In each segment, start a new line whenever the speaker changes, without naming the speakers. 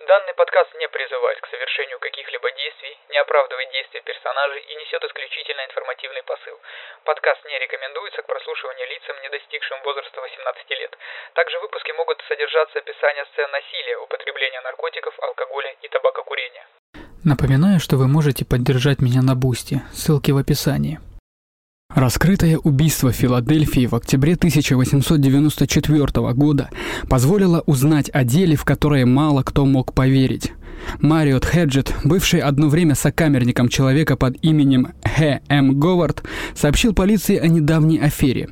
Данный подкаст не призывает к совершению каких-либо действий, не оправдывает действия персонажей и несет исключительно информативный посыл. Подкаст не рекомендуется к прослушиванию лицам, не достигшим возраста 18 лет. Также в выпуске могут содержаться описания сцен насилия, употребления наркотиков, алкоголя и табакокурения.
Напоминаю, что вы можете поддержать меня на Boosty, ссылки в описании. Раскрытое убийство Филадельфии в октябре 1894 года позволило узнать о деле, в которое мало кто мог поверить. Мариот Хеджет, бывший одно время сокамерником человека под именем Х. М. Говард, сообщил полиции о недавней афере.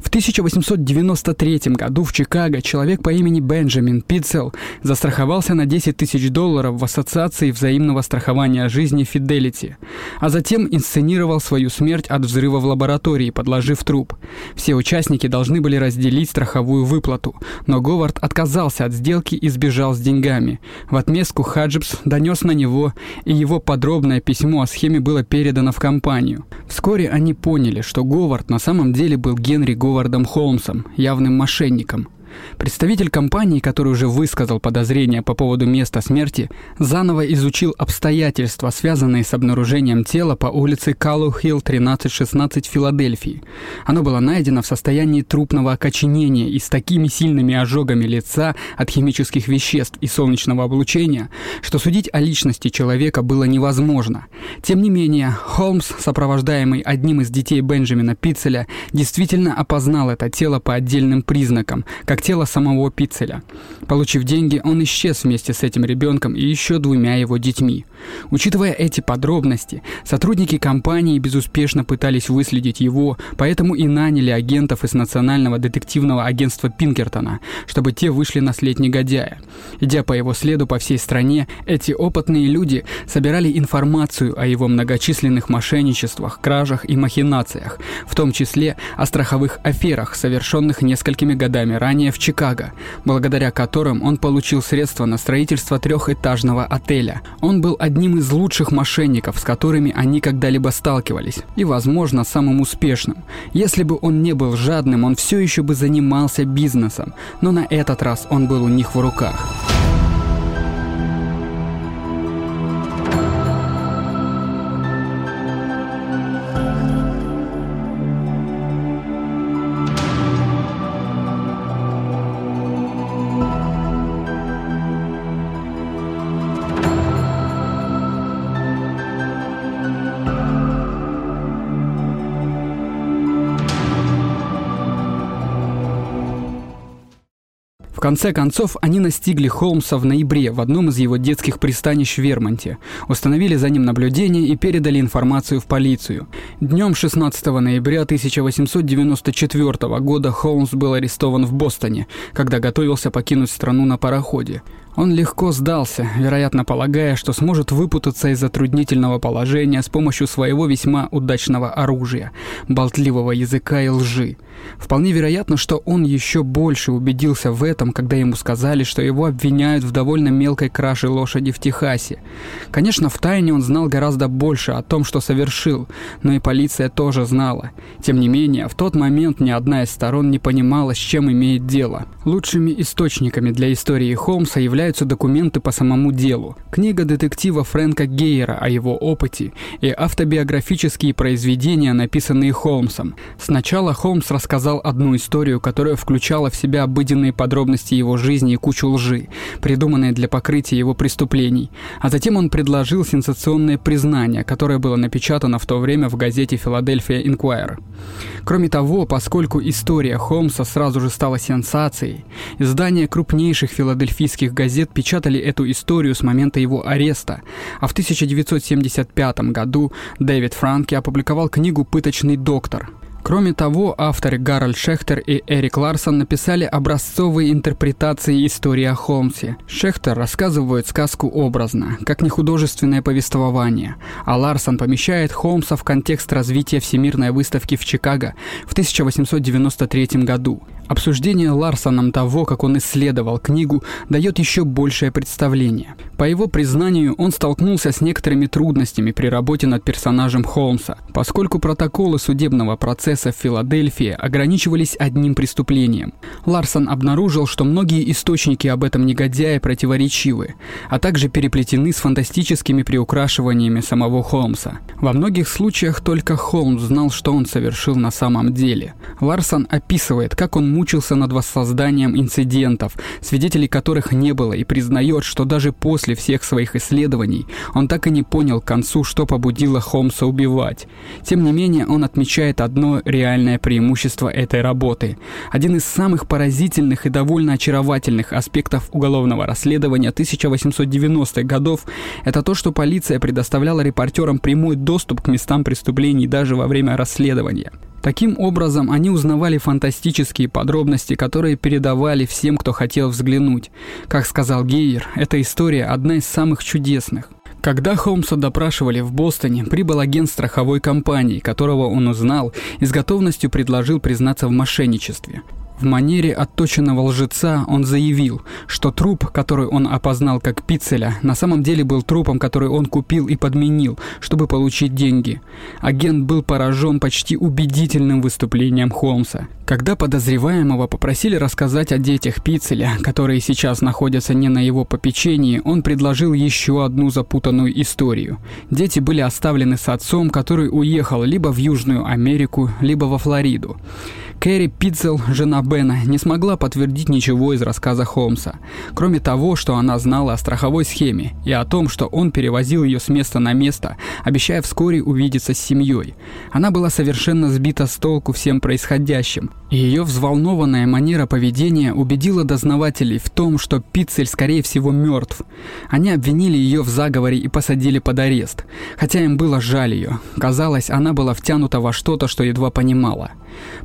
В 1893 году в Чикаго человек по имени Бенджамин Питцел застраховался на 10 тысяч долларов в Ассоциации взаимного страхования жизни Fidelity, а затем инсценировал свою смерть от взрыва в лаборатории, подложив труп. Все участники должны были разделить страховую выплату, но Говард отказался от сделки и сбежал с деньгами. В отместку Хаджибс донес на него, и его подробное письмо о схеме было передано в компанию. Вскоре они поняли, что Говард на самом деле был Генри Говардом Холмсом, явным мошенником. Представитель компании, который уже высказал подозрения по поводу места смерти, заново изучил обстоятельства, связанные с обнаружением тела по улице Каллу-Хилл 1316 в Филадельфии. Оно было найдено в состоянии трупного окоченения и с такими сильными ожогами лица от химических веществ и солнечного облучения, что судить о личности человека было невозможно. Тем не менее, Холмс, сопровождаемый одним из детей Бенджамина Пиццеля, действительно опознал это тело по отдельным признакам, как тело самого Пиццеля. Получив деньги, он исчез вместе с этим ребенком и еще двумя его детьми. Учитывая эти подробности, сотрудники компании безуспешно пытались выследить его, поэтому и наняли агентов из Национального детективного агентства Пинкертона, чтобы те вышли на след негодяя. Идя по его следу по всей стране, эти опытные люди собирали информацию о его многочисленных мошенничествах, кражах и махинациях, в том числе о страховых аферах, совершенных несколькими годами ранее в Чикаго, благодаря которым он получил средства на строительство трехэтажного отеля. Он был одним из лучших мошенников, с которыми они когда-либо сталкивались, и, возможно, самым успешным. Если бы он не был жадным, он все еще бы занимался бизнесом, но на этот раз он был у них в руках. Конце концов, они настигли Холмса в ноябре в одном из его детских пристанищ в Вермонте, установили за ним наблюдение и передали информацию в полицию. Днем 16 ноября 1894 года Холмс был арестован в Бостоне, когда готовился покинуть страну на пароходе. Он легко сдался, вероятно полагая, что сможет выпутаться из затруднительного положения с помощью своего весьма удачного оружия – болтливого языка и лжи. Вполне вероятно, что он еще больше убедился в этом, когда ему сказали, что его обвиняют в довольно мелкой краже лошади в Техасе. Конечно, в тайне он знал гораздо больше о том, что совершил, но и полиция тоже знала. Тем не менее, в тот момент ни одна из сторон не понимала, с чем имеет дело. Лучшими источниками для истории Холмса являются документы по самому делу, книга детектива Фрэнка Гейера о его опыте и автобиографические произведения, написанные Холмсом. Сначала Холмс рассказал одну историю, которая включала в себя обыденные подробности его жизни и кучу лжи, придуманные для покрытия его преступлений, а затем он предложил сенсационное признание, которое было напечатано в то время в газете «Филадельфия Инквайр». Кроме того, поскольку история Холмса сразу же стала сенсацией, издания крупнейших филадельфийских газет печатали эту историю с момента его ареста, а в 1975 году Дэвид Франки опубликовал книгу «Пыточный доктор», Кроме того, авторы Гарольд Шехтер и Эрик Ларсон написали образцовые интерпретации истории о Холмсе. Шехтер рассказывает сказку образно, как нехудожественное повествование, а Ларсон помещает Холмса в контекст развития Всемирной выставки в Чикаго в 1893 году. Обсуждение Ларсоном того, как он исследовал книгу, дает еще большее представление. По его признанию, он столкнулся с некоторыми трудностями при работе над персонажем Холмса, поскольку протоколы судебного процесса в Филадельфии ограничивались одним преступлением. Ларсон обнаружил, что многие источники об этом негодяе противоречивы, а также переплетены с фантастическими приукрашиваниями самого Холмса. Во многих случаях только Холмс знал, что он совершил на самом деле. Ларсон описывает, как он мучился над воссозданием инцидентов, свидетелей которых не было, и признает, что даже после всех своих исследований он так и не понял к концу, что побудило Холмса убивать. Тем не менее, он отмечает одно реальное преимущество этой работы. Один из самых поразительных и довольно очаровательных аспектов уголовного расследования 1890-х годов – это то, что полиция предоставляла репортерам прямой доступ к местам преступлений даже во время расследования. Таким образом, они узнавали фантастические подробности, которые передавали всем, кто хотел взглянуть. Как сказал Гейер, эта история одна из самых чудесных. Когда Холмса допрашивали в Бостоне, прибыл агент страховой компании, которого он узнал и с готовностью предложил признаться в мошенничестве. В манере отточенного лжеца он заявил, что труп, который он опознал как Пиццеля, на самом деле был трупом, который он купил и подменил, чтобы получить деньги. Агент был поражен почти убедительным выступлением Холмса. Когда подозреваемого попросили рассказать о детях Пиццеля, которые сейчас находятся не на его попечении, он предложил еще одну запутанную историю. Дети были оставлены с отцом, который уехал либо в Южную Америку, либо во Флориду. Кэрри Питцел, жена Бена, не смогла подтвердить ничего из рассказа Холмса, кроме того, что она знала о страховой схеме и о том, что он перевозил ее с места на место, обещая вскоре увидеться с семьей. Она была совершенно сбита с толку всем происходящим, и ее взволнованная манера поведения убедила дознавателей в том, что Питцель, скорее всего, мертв. Они обвинили ее в заговоре и посадили под арест, хотя им было жаль ее. Казалось, она была втянута во что-то, что едва понимала.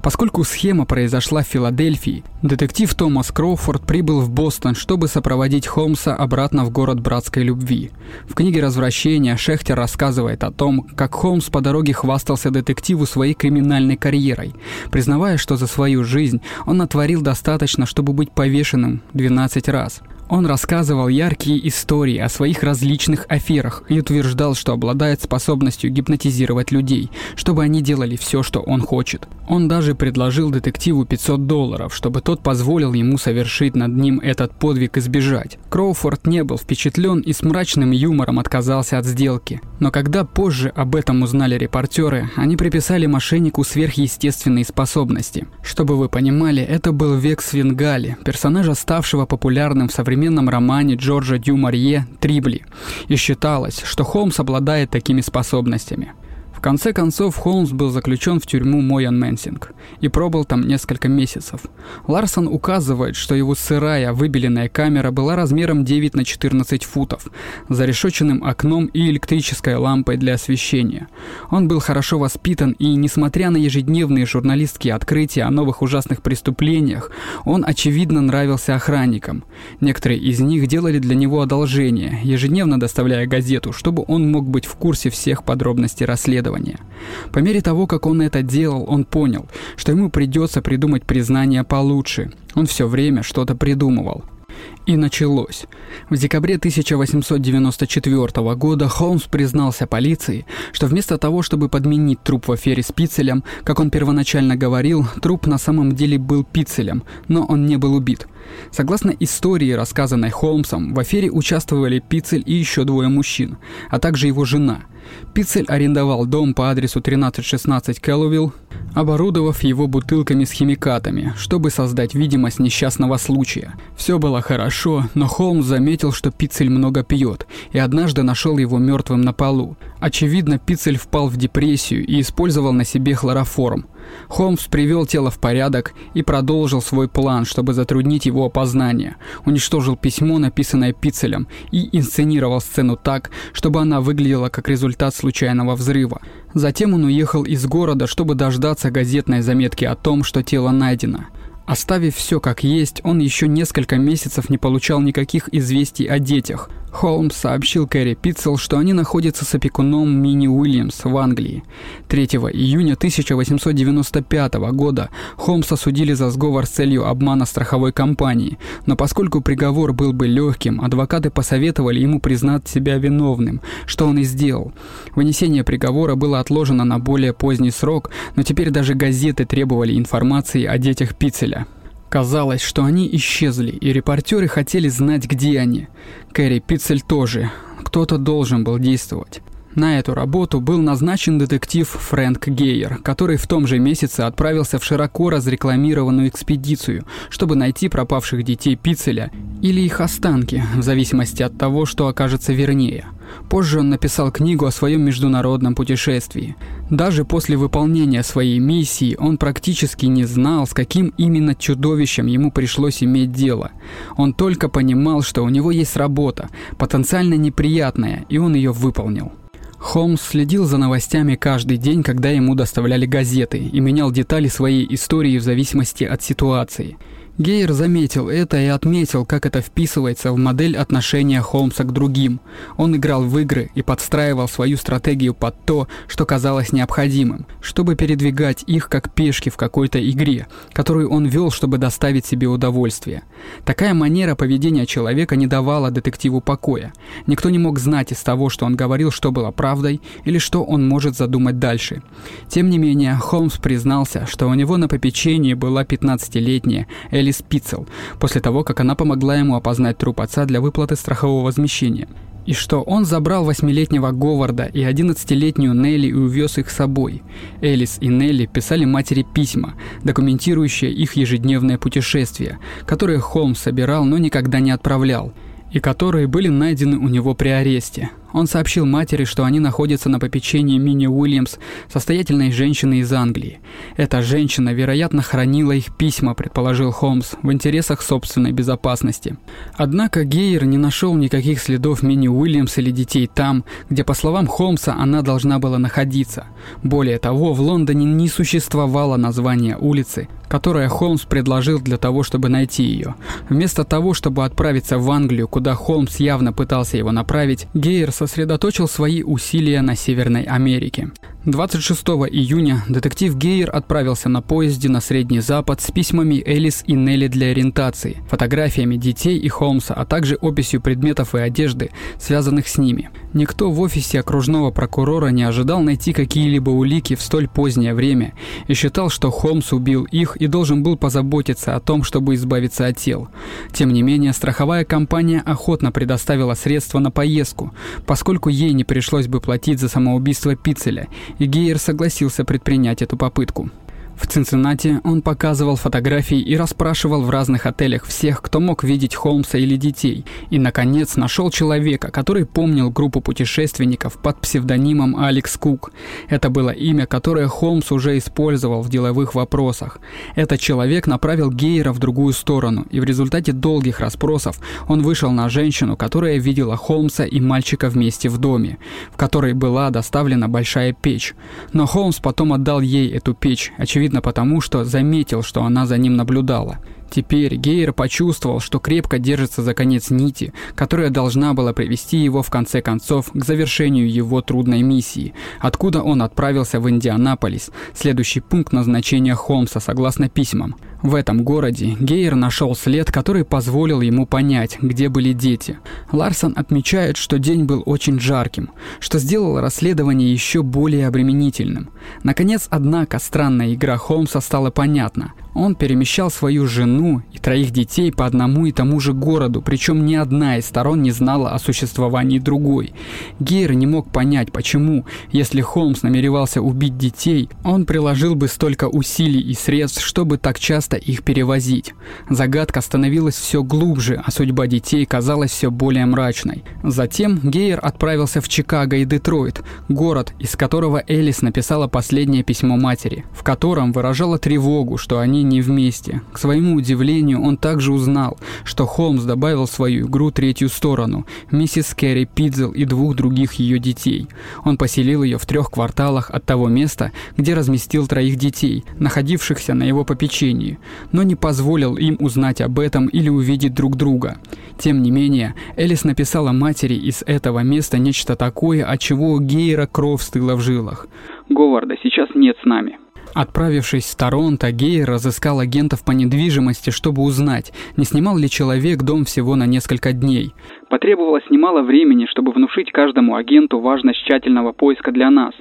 Поскольку схема произошла в Филадельфии, детектив Томас Кроуфорд прибыл в Бостон, чтобы сопроводить Холмса обратно в город братской любви. В книге «Развращение» Шехтер рассказывает о том, как Холмс по дороге хвастался детективу своей криминальной карьерой, признавая, что за свою жизнь он натворил достаточно, чтобы быть повешенным 12 раз. Он рассказывал яркие истории о своих различных аферах и утверждал, что обладает способностью гипнотизировать людей, чтобы они делали все, что он хочет. Он даже предложил детективу 500 долларов, чтобы тот позволил ему совершить над ним этот подвиг и сбежать. Кроуфорд не был впечатлен и с мрачным юмором отказался от сделки. Но когда позже об этом узнали репортеры, они приписали мошеннику сверхъестественные способности. Чтобы вы понимали, это был век Свингали, персонажа, ставшего популярным в современном современном романе Джорджа Дю Марье «Трилби», и считалось, что Холмс обладает такими способностями. В конце концов, Холмс был заключен в тюрьму Мояменсинг и пробыл там несколько месяцев. Ларсон указывает, что его сырая, выбеленная камера была размером 9 на 14 футов, за решетченным окном и электрической лампой для освещения. Он был хорошо воспитан и, несмотря на ежедневные журналистские открытия о новых ужасных преступлениях, он, очевидно, нравился охранникам. Некоторые из них делали для него одолжение, ежедневно доставляя газету, чтобы он мог быть в курсе всех подробностей расследования расследования. По мере того, как он это делал, он понял, что ему придется придумать признание получше. Он все время что-то придумывал. И началось. В декабре 1894 года Холмс признался полиции, что вместо того, чтобы подменить труп в афере с Пиццелем, как он первоначально говорил, труп на самом деле был Пиццелем, но он не был убит. Согласно истории, рассказанной Холмсом, в афере участвовали Пиццель и еще двое мужчин, а также его жена. Пиццель арендовал дом по адресу 1316 Кэллоуилл, оборудовав его бутылками с химикатами, чтобы создать видимость несчастного случая. Все было хорошо, но Холмс заметил, что Пиццель много пьет, и однажды нашел его мертвым на полу. Очевидно, Пиццель впал в депрессию и использовал на себе хлороформ. Холмс привел тело в порядок и продолжил свой план, чтобы затруднить его опознание. Уничтожил письмо, написанное Пиццелем, и инсценировал сцену так, чтобы она выглядела как результат случайного взрыва. Затем он уехал из города, чтобы дождаться газетной заметки о том, что тело найдено. Оставив все как есть, он еще несколько месяцев не получал никаких известий о детях. Холмс сообщил Кэрри Питцел, что они находятся с опекуном Мини Уильямс в Англии. 3 июня 1895 года Холмса судили за сговор с целью обмана страховой компании, но поскольку приговор был бы легким, адвокаты посоветовали ему признать себя виновным, что он и сделал. Вынесение приговора было отложено на более поздний срок, но теперь даже газеты требовали информации о детях Питцеля. Казалось, что они исчезли, и репортеры хотели знать, где они. Кэрри Пиццель тоже. Кто-то должен был действовать. На эту работу был назначен детектив Фрэнк Гейер, который в том же месяце отправился в широко разрекламированную экспедицию, чтобы найти пропавших детей Пиццеля или их останки, в зависимости от того, что окажется вернее – Позже он написал книгу о своем международном путешествии. Даже после выполнения своей миссии он практически не знал, с каким именно чудовищем ему пришлось иметь дело. Он только понимал, что у него есть работа, потенциально неприятная, и он ее выполнил. Холмс следил за новостями каждый день, когда ему доставляли газеты, и менял детали своей истории в зависимости от ситуации – Гейер заметил это и отметил, как это вписывается в модель отношения Холмса к другим. Он играл в игры и подстраивал свою стратегию под то, что казалось необходимым, чтобы передвигать их как пешки в какой-то игре, которую он вел, чтобы доставить себе удовольствие. Такая манера поведения человека не давала детективу покоя. Никто не мог знать из того, что он говорил, что было правдой или что он может задумать дальше. Тем не менее, Холмс признался, что у него на попечении была 15-летняя Элли Элис Пиццел, после того, как она помогла ему опознать труп отца для выплаты страхового возмещения. И что он забрал восьмилетнего Говарда и одиннадцатилетнюю Нелли и увез их с собой. Элис и Нелли писали матери письма, документирующие их ежедневное путешествие, которое Холмс собирал, но никогда не отправлял, и которые были найдены у него при аресте. Он сообщил матери, что они находятся на попечении Мини Уильямс, состоятельной женщины из Англии. Эта женщина, вероятно, хранила их письма, предположил Холмс, в интересах собственной безопасности. Однако Гейер не нашел никаких следов Мини Уильямс или детей там, где, по словам Холмса, она должна была находиться. Более того, в Лондоне не существовало названия улицы, которое Холмс предложил для того, чтобы найти ее. Вместо того, чтобы отправиться в Англию, куда Холмс явно пытался его направить, Гейер сосредоточил свои усилия на Северной Америке. 26 июня детектив Гейер отправился на поезде на Средний Запад с письмами Элис и Нелли для ориентации, фотографиями детей и Холмса, а также описью предметов и одежды, связанных с ними. Никто в офисе окружного прокурора не ожидал найти какие-либо улики в столь позднее время и считал, что Холмс убил их и должен был позаботиться о том, чтобы избавиться от тел. Тем не менее, страховая компания охотно предоставила средства на поездку, поскольку ей не пришлось бы платить за самоубийство Пиццеля – и Гейер согласился предпринять эту попытку. В Цинциннати он показывал фотографии и расспрашивал в разных отелях всех, кто мог видеть Холмса или детей, и, наконец, нашел человека, который помнил группу путешественников под псевдонимом Алекс Кук. Это было имя, которое Холмс уже использовал в деловых вопросах. Этот человек направил Гейера в другую сторону, и в результате долгих расспросов он вышел на женщину, которая видела Холмса и мальчика вместе в доме, в которой была доставлена большая печь. Но Холмс потом отдал ей эту печь, очевидно, очевидно потому, что заметил, что она за ним наблюдала. Теперь Гейер почувствовал, что крепко держится за конец нити, которая должна была привести его в конце концов к завершению его трудной миссии, откуда он отправился в Индианаполис, следующий пункт назначения Холмса согласно письмам. В этом городе Гейер нашел след, который позволил ему понять, где были дети. Ларсон отмечает, что день был очень жарким, что сделало расследование еще более обременительным. Наконец, однако, странная игра Холмса стала понятна. Он перемещал свою жену и троих детей по одному и тому же городу, причем ни одна из сторон не знала о существовании другой. Гейр не мог понять, почему, если Холмс намеревался убить детей, он приложил бы столько усилий и средств, чтобы так часто их перевозить. Загадка становилась все глубже, а судьба детей казалась все более мрачной. Затем Гейер отправился в Чикаго и Детройт, город, из которого Элис написала последнее письмо матери, в котором выражала тревогу, что они захоронении вместе. К своему удивлению, он также узнал, что Холмс добавил в свою игру третью сторону – миссис Кэрри Пидзел и двух других ее детей. Он поселил ее в трех кварталах от того места, где разместил троих детей, находившихся на его попечении, но не позволил им узнать об этом или увидеть друг друга. Тем не менее, Элис написала матери из этого места нечто такое, от чего у Гейра кровь стыла в жилах.
«Говарда сейчас нет с нами.
Отправившись в Торонто, Гей разыскал агентов по недвижимости, чтобы узнать, не снимал ли человек дом всего на несколько дней.
Потребовалось немало времени, чтобы внушить каждому агенту важность тщательного поиска для нас.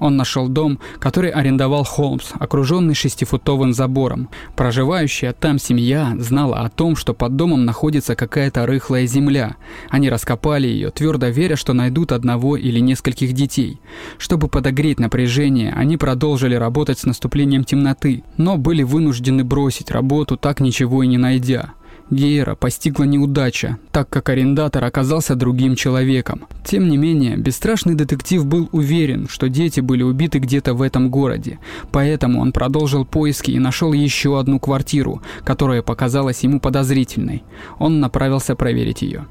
Он нашел дом, который арендовал Холмс, окруженный шестифутовым забором. Проживающая там семья знала о том, что под домом находится какая-то рыхлая земля. Они раскопали ее, твердо веря, что найдут одного или нескольких детей. Чтобы подогреть напряжение, они продолжили работать с наступлением темноты, но были вынуждены бросить работу, так ничего и не найдя. Гейера постигла неудача, так как арендатор оказался другим человеком. Тем не менее, бесстрашный детектив был уверен, что дети были убиты где-то в этом городе, поэтому он продолжил поиски и нашел еще одну квартиру, которая показалась ему подозрительной. Он направился проверить ее.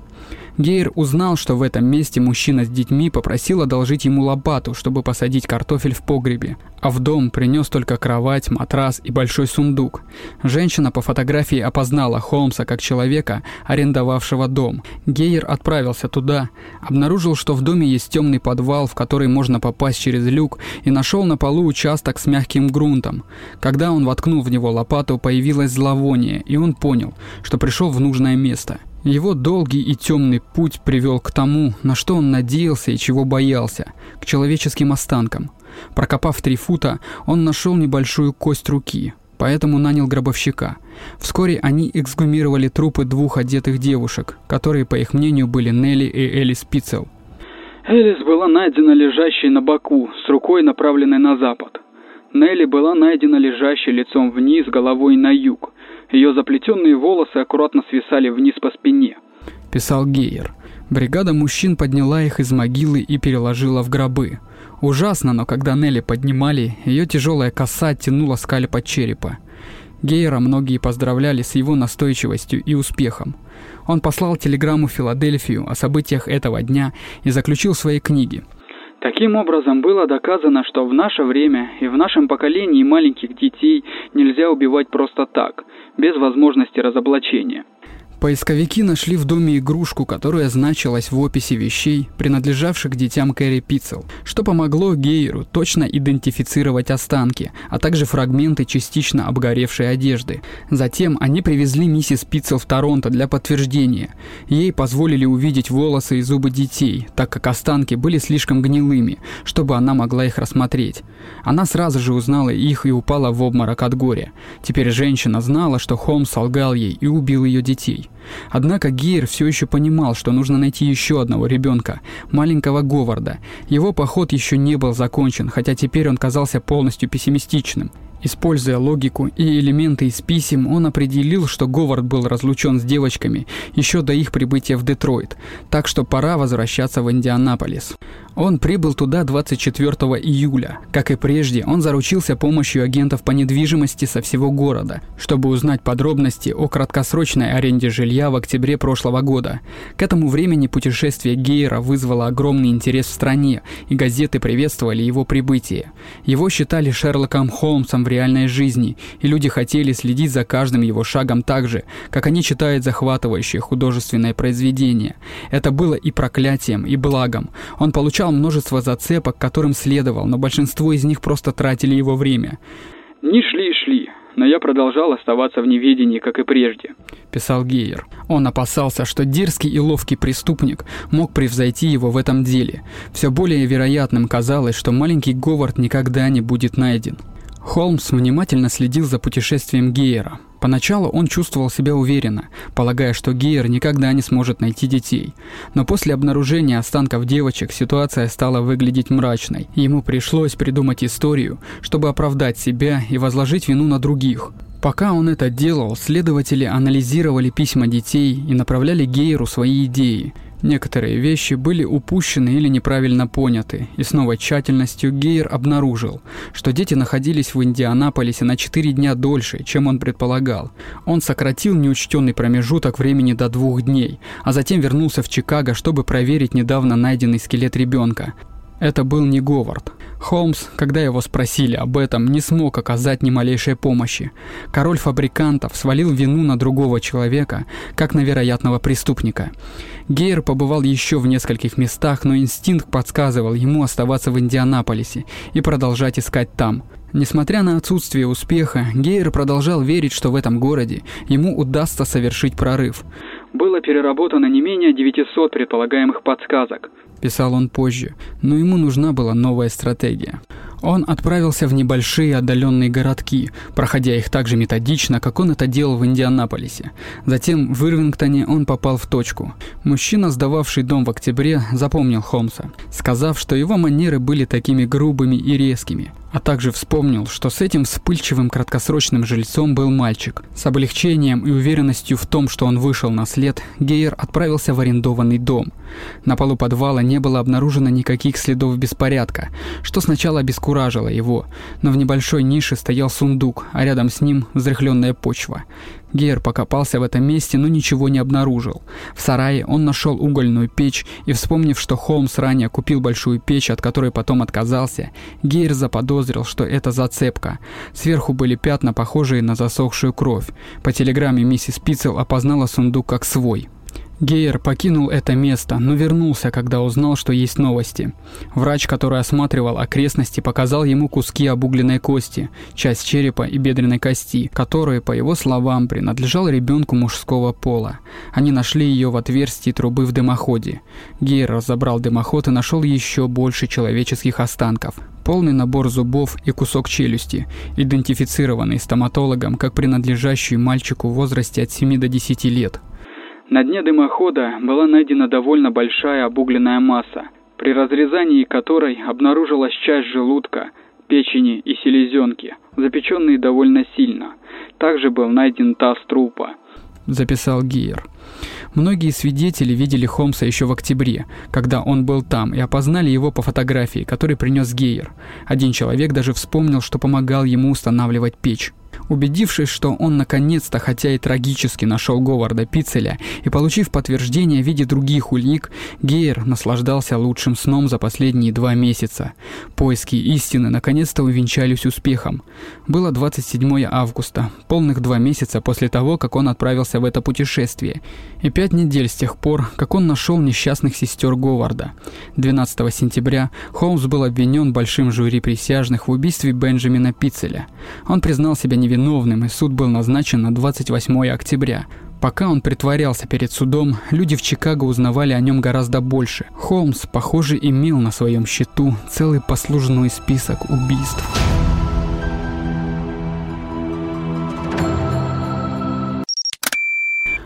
Гейр узнал, что в этом месте мужчина с детьми попросил одолжить ему лопату, чтобы посадить картофель в погребе, а в дом принес только кровать, матрас и большой сундук. Женщина по фотографии опознала Холмса как человека, арендовавшего дом. Гейер отправился туда, обнаружил, что в доме есть темный подвал, в который можно попасть через люк, и нашел на полу участок с мягким грунтом. Когда он воткнул в него лопату, появилось зловоние, и он понял, что пришел в нужное место. Его долгий и темный путь привел к тому, на что он надеялся и чего боялся, к человеческим останкам. Прокопав три фута, он нашел небольшую кость руки, поэтому нанял гробовщика. Вскоре они эксгумировали трупы двух одетых девушек, которые, по их мнению, были Нелли и Элис Пиццел.
Элис была найдена лежащей на боку, с рукой направленной на запад. Нелли была найдена лежащей лицом вниз, головой на юг. Ее заплетенные волосы аккуратно свисали вниз по спине.
Писал Гейер. Бригада мужчин подняла их из могилы и переложила в гробы. Ужасно, но когда Нелли поднимали, ее тяжелая коса тянула скальп от черепа. Гейера многие поздравляли с его настойчивостью и успехом. Он послал телеграмму Филадельфию о событиях этого дня и заключил в своей книге –
Таким образом, было доказано, что в наше время и в нашем поколении маленьких детей нельзя убивать просто так, без возможности разоблачения.
Поисковики нашли в доме игрушку, которая значилась в описи вещей, принадлежавших детям Кэрри Питцел, что помогло Гейеру точно идентифицировать останки, а также фрагменты частично обгоревшей одежды. Затем они привезли миссис Питцел в Торонто для подтверждения. Ей позволили увидеть волосы и зубы детей, так как останки были слишком гнилыми, чтобы она могла их рассмотреть. Она сразу же узнала их и упала в обморок от горя. Теперь женщина знала, что Холмс солгал ей и убил ее детей. Однако Гейр все еще понимал, что нужно найти еще одного ребенка, маленького Говарда. Его поход еще не был закончен, хотя теперь он казался полностью пессимистичным. Используя логику и элементы из писем, он определил, что Говард был разлучен с девочками еще до их прибытия в Детройт, так что пора возвращаться в Индианаполис. Он прибыл туда 24 июля. Как и прежде, он заручился помощью агентов по недвижимости со всего города, чтобы узнать подробности о краткосрочной аренде жилья в октябре прошлого года. К этому времени путешествие Гейра вызвало огромный интерес в стране, и газеты приветствовали его прибытие. Его считали Шерлоком Холмсом в реальной жизни, и люди хотели следить за каждым его шагом так же, как они читают захватывающее художественное произведение. Это было и проклятием, и благом. Он получал получал множество зацепок, которым следовал, но большинство из них просто тратили его время.
«Не шли и шли, но я продолжал оставаться в неведении, как и прежде», –
писал Гейер. Он опасался, что дерзкий и ловкий преступник мог превзойти его в этом деле. Все более вероятным казалось, что маленький Говард никогда не будет найден. Холмс внимательно следил за путешествием Гейера. Поначалу он чувствовал себя уверенно, полагая, что Гейер никогда не сможет найти детей. Но после обнаружения останков девочек ситуация стала выглядеть мрачной. Ему пришлось придумать историю, чтобы оправдать себя и возложить вину на других. Пока он это делал, следователи анализировали письма детей и направляли Гейеру свои идеи. Некоторые вещи были упущены или неправильно поняты, и с новой тщательностью Гейер обнаружил, что дети находились в Индианаполисе на 4 дня дольше, чем он предполагал. Он сократил неучтенный промежуток времени до двух дней, а затем вернулся в Чикаго, чтобы проверить недавно найденный скелет ребенка. Это был не Говард. Холмс, когда его спросили об этом, не смог оказать ни малейшей помощи. Король фабрикантов свалил вину на другого человека, как на вероятного преступника. Гейер побывал еще в нескольких местах, но инстинкт подсказывал ему оставаться в Индианаполисе и продолжать искать там. Несмотря на отсутствие успеха, Гейер продолжал верить, что в этом городе ему удастся совершить прорыв.
Было переработано не менее 900 предполагаемых подсказок,
писал он позже, но ему нужна была новая стратегия. Он отправился в небольшие отдаленные городки, проходя их так же методично, как он это делал в Индианаполисе. Затем в Ирвингтоне он попал в точку. Мужчина, сдававший дом в октябре, запомнил Холмса, сказав, что его манеры были такими грубыми и резкими а также вспомнил, что с этим вспыльчивым краткосрочным жильцом был мальчик. С облегчением и уверенностью в том, что он вышел на след, Гейер отправился в арендованный дом. На полу подвала не было обнаружено никаких следов беспорядка, что сначала обескуражило его, но в небольшой нише стоял сундук, а рядом с ним взрыхленная почва. Гейер покопался в этом месте, но ничего не обнаружил. В сарае он нашел угольную печь и, вспомнив, что Холмс ранее купил большую печь, от которой потом отказался, Гейер заподозрил, что это зацепка. Сверху были пятна, похожие на засохшую кровь. По телеграмме миссис Пиццел опознала сундук как свой. Гейер покинул это место, но вернулся, когда узнал, что есть новости. Врач, который осматривал окрестности, показал ему куски обугленной кости, часть черепа и бедренной кости, которые, по его словам, принадлежал ребенку мужского пола. Они нашли ее в отверстии трубы в дымоходе. Гейер разобрал дымоход и нашел еще больше человеческих останков. Полный набор зубов и кусок челюсти, идентифицированный стоматологом как принадлежащий мальчику в возрасте от 7 до 10 лет.
На дне дымохода была найдена довольно большая обугленная масса, при разрезании которой обнаружилась часть желудка, печени и селезенки, запеченные довольно сильно. Также был найден таз трупа.
Записал Гейер. Многие свидетели видели Холмса еще в октябре, когда он был там, и опознали его по фотографии, которую принес Гейер. Один человек даже вспомнил, что помогал ему устанавливать печь. Убедившись, что он наконец-то, хотя и трагически, нашел Говарда Пиццеля и получив подтверждение в виде других улик, Гейер наслаждался лучшим сном за последние два месяца. Поиски истины наконец-то увенчались успехом. Было 27 августа, полных два месяца после того, как он отправился в это путешествие, и пять недель с тех пор, как он нашел несчастных сестер Говарда. 12 сентября Холмс был обвинен большим жюри присяжных в убийстве Бенджамина Пиццеля. Он признал себя невиновным виновным, и суд был назначен на 28 октября. Пока он притворялся перед судом, люди в Чикаго узнавали о нем гораздо больше. Холмс, похоже, имел на своем счету целый послужной список убийств.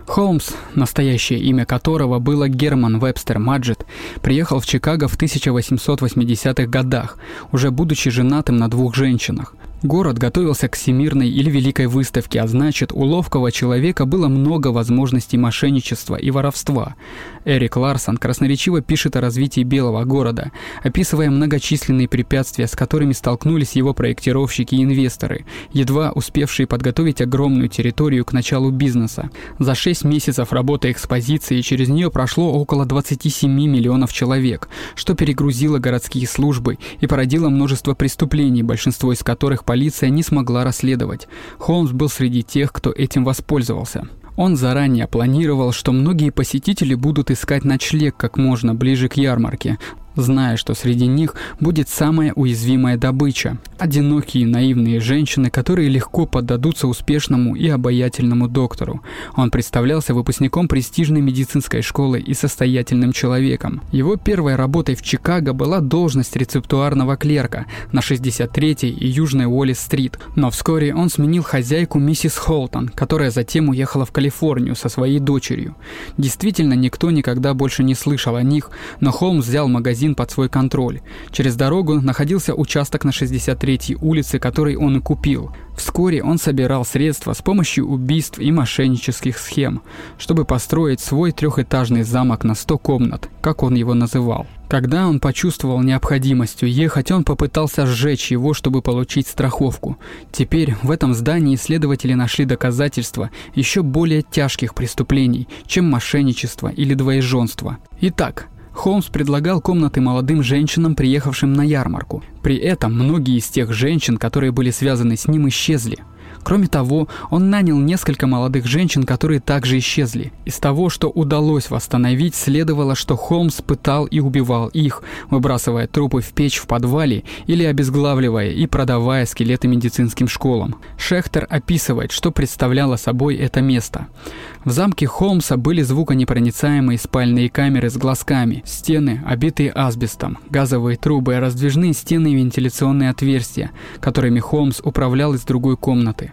Холмс, настоящее имя которого было Герман Вебстер Маджет, приехал в Чикаго в 1880-х годах, уже будучи женатым на двух женщинах. Город готовился к всемирной или великой выставке, а значит, у ловкого человека было много возможностей мошенничества и воровства. Эрик Ларсон красноречиво пишет о развитии белого города, описывая многочисленные препятствия, с которыми столкнулись его проектировщики и инвесторы, едва успевшие подготовить огромную территорию к началу бизнеса. За 6 месяцев работы экспозиции через нее прошло около 27 миллионов человек, что перегрузило городские службы и породило множество преступлений, большинство из которых полиция не смогла расследовать. Холмс был среди тех, кто этим воспользовался. Он заранее планировал, что многие посетители будут искать ночлег как можно ближе к ярмарке, зная, что среди них будет самая уязвимая добыча – одинокие наивные женщины, которые легко поддадутся успешному и обаятельному доктору. Он представлялся выпускником престижной медицинской школы и состоятельным человеком. Его первой работой в Чикаго была должность рецептуарного клерка на 63-й и Южной Уолли-стрит, но вскоре он сменил хозяйку миссис Холтон, которая затем уехала в Калифорнию со своей дочерью. Действительно, никто никогда больше не слышал о них, но Холмс взял магазин магазин под свой контроль. Через дорогу находился участок на 63-й улице, который он и купил. Вскоре он собирал средства с помощью убийств и мошеннических схем, чтобы построить свой трехэтажный замок на 100 комнат, как он его называл. Когда он почувствовал необходимость уехать, он попытался сжечь его, чтобы получить страховку. Теперь в этом здании следователи нашли доказательства еще более тяжких преступлений, чем мошенничество или двоеженство. Итак, Холмс предлагал комнаты молодым женщинам, приехавшим на ярмарку. При этом многие из тех женщин, которые были связаны с ним, исчезли – Кроме того, он нанял несколько молодых женщин, которые также исчезли. Из того, что удалось восстановить, следовало, что Холмс пытал и убивал их, выбрасывая трупы в печь в подвале или обезглавливая и продавая скелеты медицинским школам. Шехтер описывает, что представляло собой это место. В замке Холмса были звуконепроницаемые спальные камеры с глазками, стены, обитые асбестом, газовые трубы, раздвижные стены и вентиляционные отверстия, которыми Холмс управлял из другой комнаты.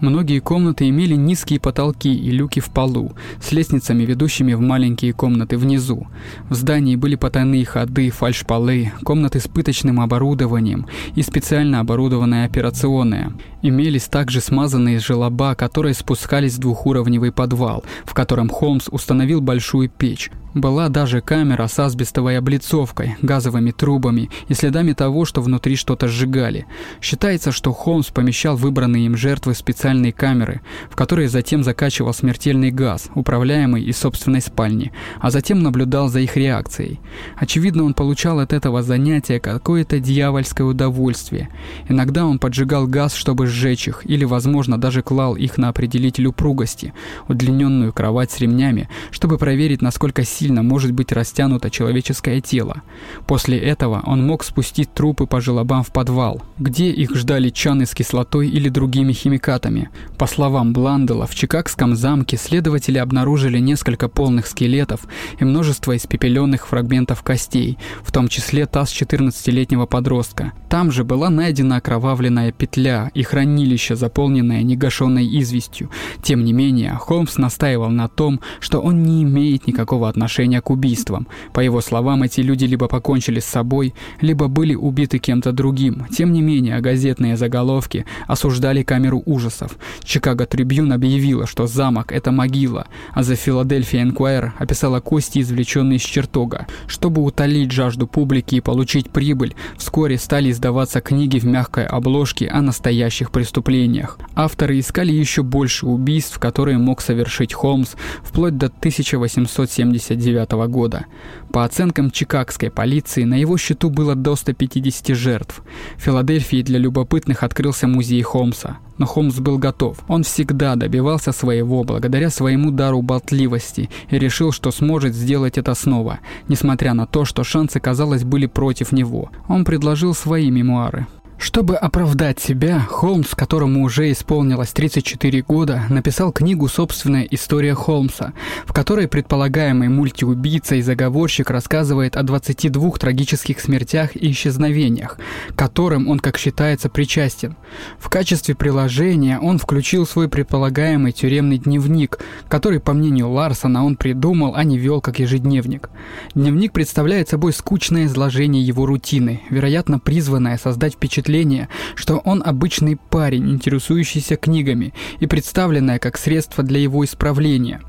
Многие комнаты имели низкие потолки и люки в полу, с лестницами, ведущими в маленькие комнаты внизу. В здании были потайные ходы, фальшполы, комнаты с пыточным оборудованием и специально оборудованная операционная. Имелись также смазанные желоба, которые спускались в двухуровневый подвал, в котором Холмс установил большую печь. Была даже камера с асбестовой облицовкой, газовыми трубами и следами того, что внутри что-то сжигали. Считается, что Холмс помещал выбранные им жертвы в специальные камеры, в которые затем закачивал смертельный газ, управляемый из собственной спальни, а затем наблюдал за их реакцией. Очевидно, он получал от этого занятия какое-то дьявольское удовольствие. Иногда он поджигал газ, чтобы сжечь их, или, возможно, даже клал их на определитель упругости, удлиненную кровать с ремнями, чтобы проверить, насколько сильно может быть растянуто человеческое тело. После этого он мог спустить трупы по желобам в подвал, где их ждали чаны с кислотой или другими химикатами. По словам Бландела, в Чикагском замке следователи обнаружили несколько полных скелетов и множество испепеленных фрагментов костей, в том числе таз 14-летнего подростка. Там же была найдена окровавленная петля и хранилище, заполненное негашенной известью. Тем не менее, Холмс настаивал на том, что он не имеет никакого отношения к убийствам. По его словам, эти люди либо покончили с собой, либо были убиты кем-то другим. Тем не менее, газетные заголовки осуждали камеру ужасов. Чикаго Трибюн объявила, что замок – это могила, а The Philadelphia Inquirer описала кости, извлеченные из чертога. Чтобы утолить жажду публики и получить прибыль, вскоре стали издаваться книги в мягкой обложке о настоящих преступлениях. Авторы искали еще больше убийств, которые мог совершить Холмс, вплоть до 1879 1999 года. По оценкам чикагской полиции, на его счету было до 150 жертв. В Филадельфии для любопытных открылся музей Холмса. Но Холмс был готов. Он всегда добивался своего благодаря своему дару болтливости и решил, что сможет сделать это снова, несмотря на то, что шансы, казалось, были против него. Он предложил свои мемуары. Чтобы оправдать себя, Холмс, которому уже исполнилось 34 года, написал книгу «Собственная история Холмса», в которой предполагаемый мультиубийца и заговорщик рассказывает о 22 трагических смертях и исчезновениях, которым он, как считается, причастен. В качестве приложения он включил свой предполагаемый тюремный дневник, который, по мнению Ларсона, он придумал, а не вел как ежедневник. Дневник представляет собой скучное изложение его рутины, вероятно, призванное создать впечатление впечатление, что он обычный парень, интересующийся книгами, и представленное как средство для его исправления.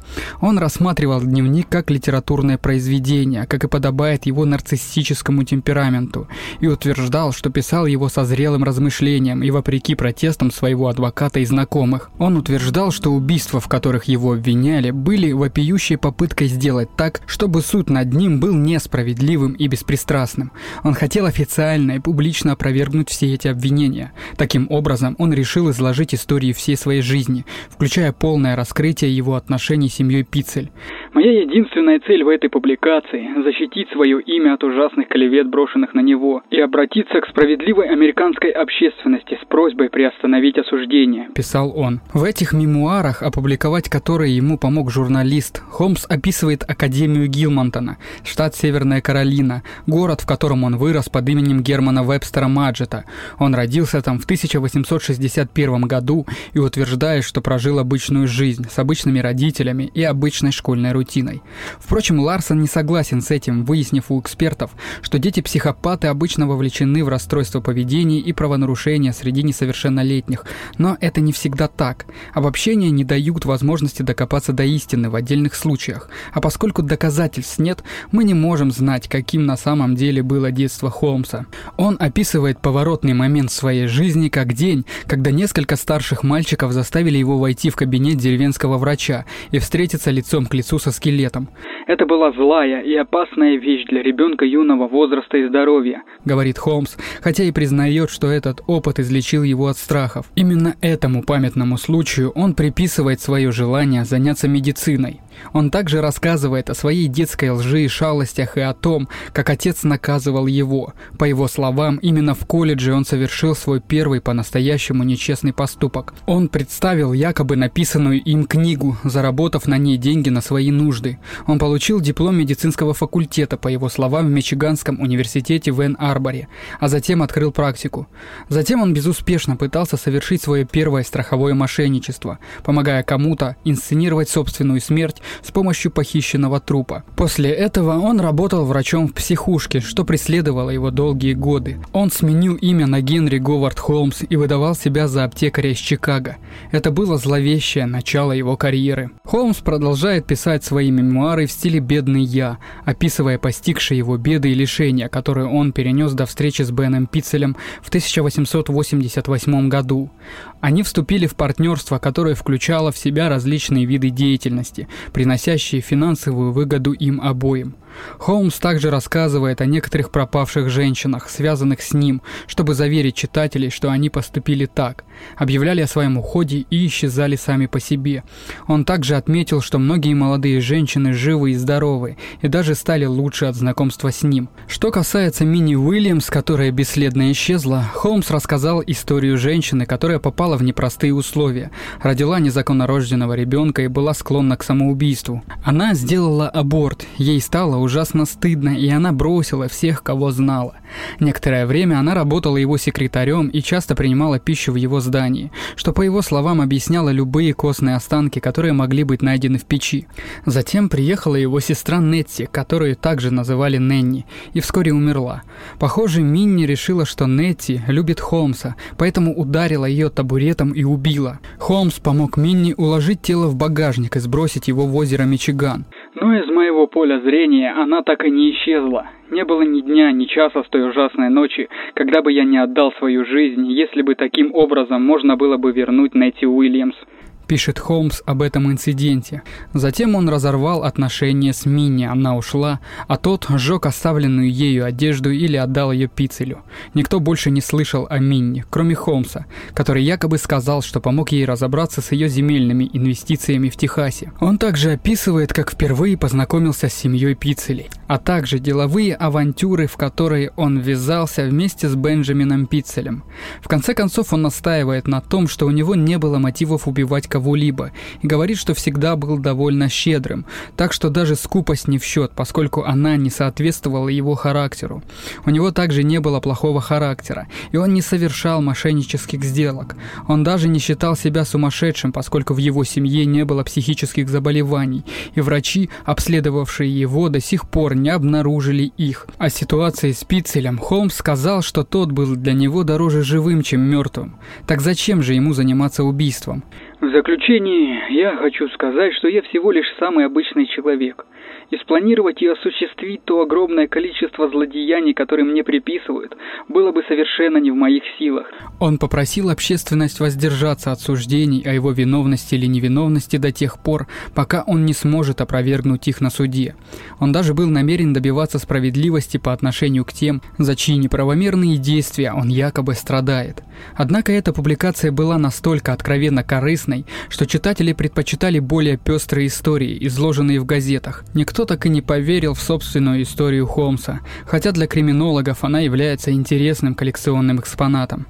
Он рассматривал дневник как литературное произведение, как и подобает его нарциссическому темпераменту, и утверждал, что писал его со зрелым размышлением и вопреки протестам своего адвоката и знакомых. Он утверждал, что убийства, в которых его обвиняли, были вопиющей попыткой сделать так, чтобы суд над ним был несправедливым и беспристрастным. Он хотел официально и публично опровергнуть все эти обвинения. Таким образом, он решил изложить истории всей своей жизни, включая полное раскрытие его отношений с семьей Пицель.
Моя единственная цель в этой публикации – защитить свое имя от ужасных клевет, брошенных на него, и обратиться к справедливой американской общественности с просьбой приостановить осуждение.
Писал он. В этих мемуарах, опубликовать которые ему помог журналист, Холмс описывает Академию Гилмонтона, штат Северная Каролина, город, в котором он вырос под именем Германа Вебстера Маджета, Он родился там в 1861 году и утверждает, что прожил обычную жизнь с обычными родителями и обычной школьной рутиной. Впрочем, Ларсон не согласен с этим, выяснив у экспертов, что дети-психопаты обычно вовлечены в расстройство поведения и правонарушения среди несовершеннолетних, но это не всегда так. Обобщения не дают возможности докопаться до истины в отдельных случаях, а поскольку доказательств нет, мы не можем знать, каким на самом деле было детство Холмса. Он описывает поворотный момент своей жизни как день, когда несколько старших мальчиков заставили его войти в кабинет деревенского врача и встретиться лицом к лицу со скелетом.
«Это была злая и опасная вещь для ребенка юного возраста и здоровья», —
говорит Холмс, хотя и признает, что этот опыт излечил его от страхов. Именно этому памятному случаю он приписывает свое желание заняться медициной. Он также рассказывает о своей детской лжи и шалостях и о том, как отец наказывал его. По его словам, именно в колледже он совершил свой первый по-настоящему нечестный поступок. Он представил якобы написанную им книгу, заработав на ней деньги на свои нужды. Он получил диплом медицинского факультета, по его словам, в Мичиганском университете в Энн-Арборе, а затем открыл практику. Затем он безуспешно пытался совершить свое первое страховое мошенничество, помогая кому-то инсценировать собственную смерть с помощью похищенного трупа. После этого он работал врачом в психушке, что преследовало его долгие годы. Он сменил имя на Генри Говард Холмс и выдавал себя за аптекаря из Чикаго. Это было зловещее начало его карьеры. Холмс продолжает писать свои мемуары в стиле «Бедный я», описывая постигшие его беды и лишения, которые он перенес до встречи с Беном Пиццелем в 1888 году. Они вступили в партнерство, которое включало в себя различные виды деятельности, приносящие финансовую выгоду им обоим. Холмс также рассказывает о некоторых пропавших женщинах, связанных с ним, чтобы заверить читателей, что они поступили так, объявляли о своем уходе и исчезали сами по себе. Он также отметил, что многие молодые женщины живы и здоровы, и даже стали лучше от знакомства с ним. Что касается Мини Уильямс, которая бесследно исчезла, Холмс рассказал историю женщины, которая попала в непростые условия, родила незаконнорожденного ребенка и была склонна к самоубийству. Она сделала аборт, ей стало ужасно стыдно, и она бросила всех, кого знала. Некоторое время она работала его секретарем и часто принимала пищу в его здании, что, по его словам, объясняло любые костные останки, которые могли быть найдены в печи. Затем приехала его сестра Нетти, которую также называли Ненни, и вскоре умерла. Похоже, Минни решила, что Нетти любит Холмса, поэтому ударила ее табуретом и убила. Холмс помог Минни уложить тело в багажник и сбросить его в озеро Мичиган.
Но из моего поля зрения она так и не исчезла. Не было ни дня, ни часа с той ужасной ночи, когда бы я не отдал свою жизнь, если бы таким образом можно было бы вернуть Нетти Уильямс
пишет Холмс об этом инциденте. Затем он разорвал отношения с Минни, она ушла, а тот сжег оставленную ею одежду или отдал ее Пицелю. Никто больше не слышал о Минни, кроме Холмса, который якобы сказал, что помог ей разобраться с ее земельными инвестициями в Техасе. Он также описывает, как впервые познакомился с семьей Пицелей, а также деловые авантюры, в которые он ввязался вместе с Бенджамином Пицелем. В конце концов он настаивает на том, что у него не было мотивов убивать кого-либо и говорит, что всегда был довольно щедрым, так что даже скупость не в счет, поскольку она не соответствовала его характеру. У него также не было плохого характера, и он не совершал мошеннических сделок. Он даже не считал себя сумасшедшим, поскольку в его семье не было психических заболеваний, и врачи, обследовавшие его, до сих пор не обнаружили их. О ситуации с Пиццелем Холмс сказал, что тот был для него дороже живым, чем мертвым. Так зачем же ему заниматься убийством?
В заключение я хочу сказать, что я всего лишь самый обычный человек – и спланировать и осуществить то огромное количество злодеяний, которые мне приписывают, было бы совершенно не в моих силах.
Он попросил общественность воздержаться от суждений о его виновности или невиновности до тех пор, пока он не сможет опровергнуть их на суде. Он даже был намерен добиваться справедливости по отношению к тем, за чьи неправомерные действия он якобы страдает. Однако эта публикация была настолько откровенно корыстной, что читатели предпочитали более пестрые истории, изложенные в газетах. Никто так и не поверил в собственную историю Холмса, хотя для криминологов она является интересным коллекционным экспонатом.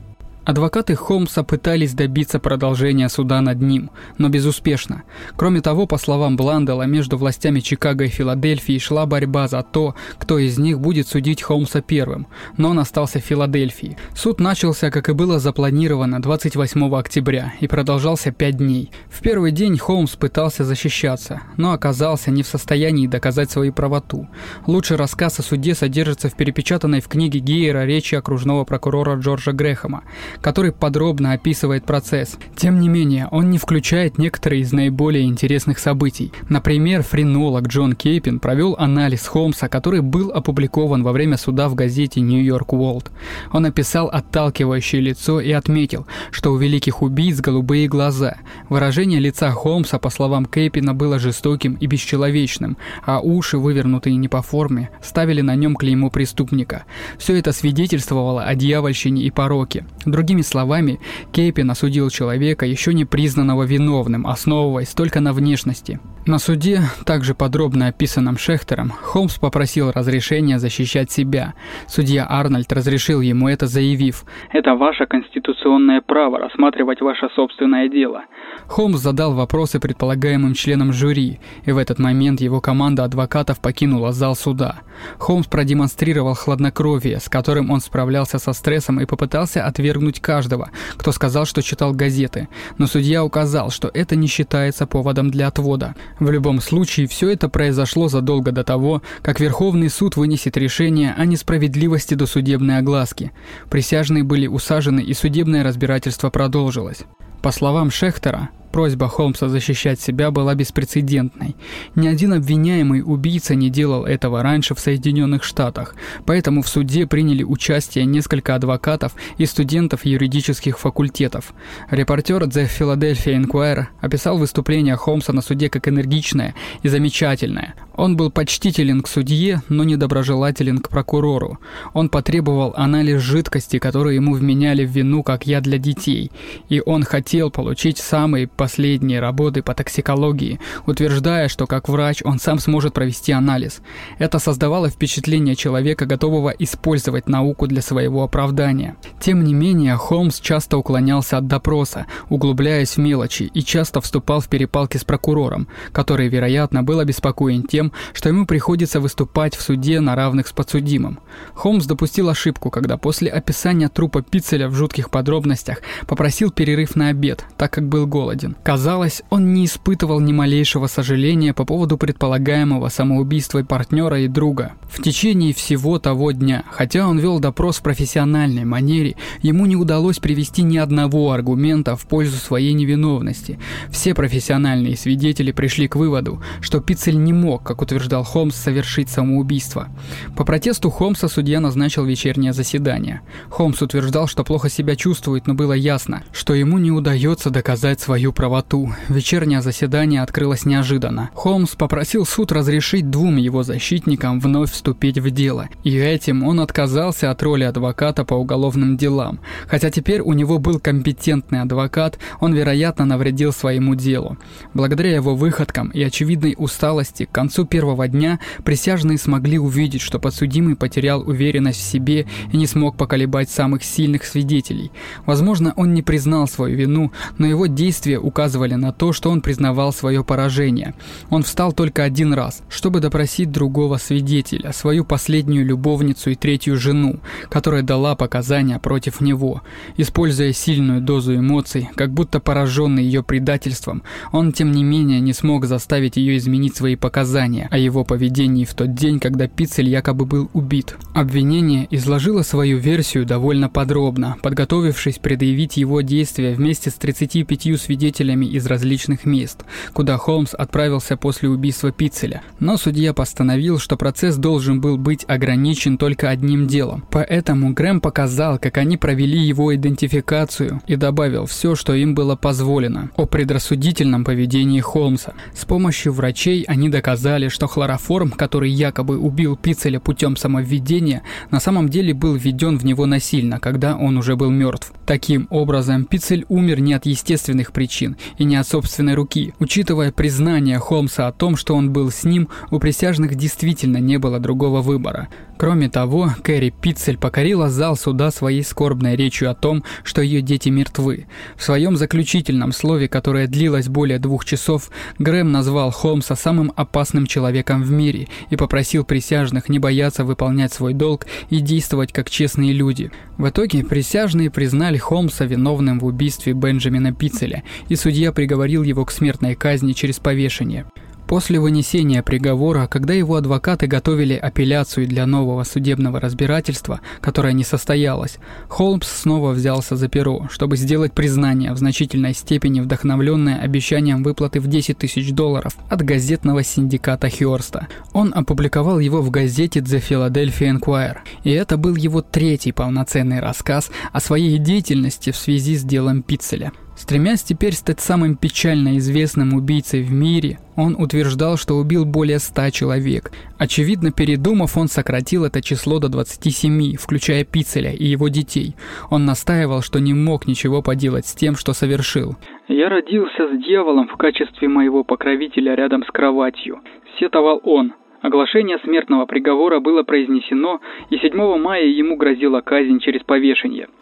Адвокаты Холмса пытались добиться продолжения суда над ним, но безуспешно. Кроме того, по словам Бландела, между властями Чикаго и Филадельфии шла борьба за то, кто из них будет судить Холмса первым, но он остался в Филадельфии. Суд начался, как и было запланировано, 28 октября и продолжался 5 дней. В первый день Холмс пытался защищаться, но оказался не в состоянии доказать свою правоту. Лучший рассказ о суде содержится в перепечатанной в книге Гейера речи окружного прокурора Джорджа Грэхэма, который подробно описывает процесс. Тем не менее, он не включает некоторые из наиболее интересных событий. Например, френолог Джон Кейпин провел анализ Холмса, который был опубликован во время суда в газете «Нью-Йорк Уолт». Он описал отталкивающее лицо и отметил, что у великих убийц голубые глаза. Выражение лица Холмса, по словам Кейпина, было жестоким и бесчеловечным, а уши, вывернутые не по форме, ставили на нем клеймо преступника. Все это свидетельствовало о дьявольщине и пороке. Другими словами, Кейпин осудил человека, еще не признанного виновным, основываясь только на внешности. На суде, также подробно описанном Шехтером, Холмс попросил разрешения защищать себя. Судья Арнольд разрешил ему это, заявив
«Это ваше конституционное право рассматривать ваше собственное дело».
Холмс задал вопросы предполагаемым членам жюри, и в этот момент его команда адвокатов покинула зал суда. Холмс продемонстрировал хладнокровие, с которым он справлялся со стрессом и попытался отвергнуть каждого, кто сказал, что читал газеты, но судья указал, что это не считается поводом для отвода. В любом случае, все это произошло задолго до того, как Верховный суд вынесет решение о несправедливости до судебной огласки. Присяжные были усажены и судебное разбирательство продолжилось. По словам Шехтера, Просьба Холмса защищать себя была беспрецедентной. Ни один обвиняемый убийца не делал этого раньше в Соединенных Штатах, поэтому в суде приняли участие несколько адвокатов и студентов юридических факультетов. Репортер The Philadelphia Inquirer описал выступление Холмса на суде как энергичное и замечательное. Он был почтителен к судье, но недоброжелателен к прокурору. Он потребовал анализ жидкости, которую ему вменяли в вину как я для детей, и он хотел получить самые последние работы по токсикологии, утверждая, что как врач он сам сможет провести анализ. Это создавало впечатление человека, готового использовать науку для своего оправдания. Тем не менее, Холмс часто уклонялся от допроса, углубляясь в мелочи, и часто вступал в перепалки с прокурором, который, вероятно, был обеспокоен тем, тем, что ему приходится выступать в суде на равных с подсудимым. Холмс допустил ошибку, когда после описания трупа Пиццеля в жутких подробностях попросил перерыв на обед, так как был голоден. Казалось, он не испытывал ни малейшего сожаления по поводу предполагаемого самоубийства партнера и друга. В течение всего того дня, хотя он вел допрос в профессиональной манере, ему не удалось привести ни одного аргумента в пользу своей невиновности. Все профессиональные свидетели пришли к выводу, что Пиццель не мог, как как утверждал Холмс, совершить самоубийство. По протесту Холмса судья назначил вечернее заседание. Холмс утверждал, что плохо себя чувствует, но было ясно, что ему не удается доказать свою правоту. Вечернее заседание открылось неожиданно. Холмс попросил суд разрешить двум его защитникам вновь вступить в дело, и этим он отказался от роли адвоката по уголовным делам. Хотя теперь у него был компетентный адвокат, он, вероятно, навредил своему делу. Благодаря его выходкам и очевидной усталости к концу первого дня присяжные смогли увидеть, что подсудимый потерял уверенность в себе и не смог поколебать самых сильных свидетелей. Возможно, он не признал свою вину, но его действия указывали на то, что он признавал свое поражение. Он встал только один раз, чтобы допросить другого свидетеля, свою последнюю любовницу и третью жену, которая дала показания против него. Используя сильную дозу эмоций, как будто пораженный ее предательством, он, тем не менее, не смог заставить ее изменить свои показания, обвинения о его поведении в тот день, когда Пиццель якобы был убит. Обвинение изложило свою версию довольно подробно, подготовившись предъявить его действия вместе с 35 свидетелями из различных мест, куда Холмс отправился после убийства Пиццеля. Но судья постановил, что процесс должен был быть ограничен только одним делом. Поэтому Грэм показал, как они провели его идентификацию и добавил все, что им было позволено о предрассудительном поведении Холмса. С помощью врачей они доказали, утверждали, что хлороформ, который якобы убил Пиццеля путем самовведения, на самом деле был введен в него насильно, когда он уже был мертв. Таким образом, Пиццель умер не от естественных причин и не от собственной руки. Учитывая признание Холмса о том, что он был с ним, у присяжных действительно не было другого выбора. Кроме того, Кэрри Пиццель покорила зал суда своей скорбной речью о том, что ее дети мертвы. В своем заключительном слове, которое длилось более двух часов, Грэм назвал Холмса самым опасным человеком в мире и попросил присяжных не бояться выполнять свой долг и действовать как честные люди. В итоге присяжные признали Холмса виновным в убийстве Бенджамина Пиццеля, и судья приговорил его к смертной казни через повешение. После вынесения приговора, когда его адвокаты готовили апелляцию для нового судебного разбирательства, которое не состоялось, Холмс снова взялся за перо, чтобы сделать признание в значительной степени вдохновленное обещанием выплаты в 10 тысяч долларов от газетного синдиката Хёрста. Он опубликовал его в газете The Philadelphia Inquirer, и это был его третий полноценный рассказ о своей деятельности в связи с делом Пиццеля. Стремясь теперь стать самым печально известным убийцей в мире, он утверждал, что убил более ста человек. Очевидно, передумав, он сократил это число до 27, включая Пиццеля и его детей. Он настаивал, что не мог ничего поделать с тем, что совершил.
«Я родился с дьяволом в качестве моего покровителя рядом с кроватью», – сетовал он. Оглашение смертного приговора было произнесено, и 7 мая ему грозила казнь через повешение –